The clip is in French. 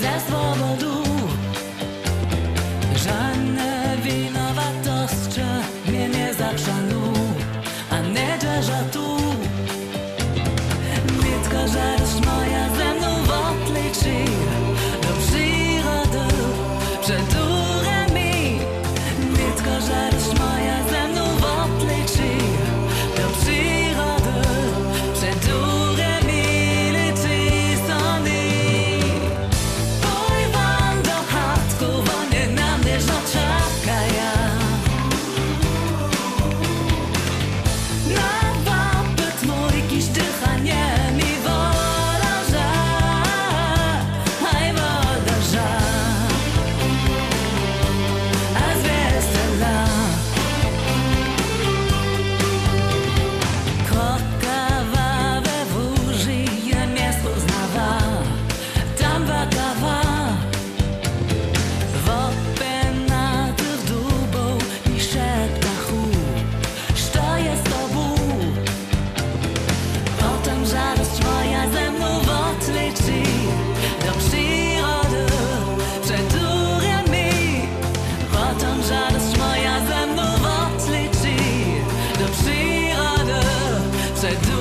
za swobodu. I do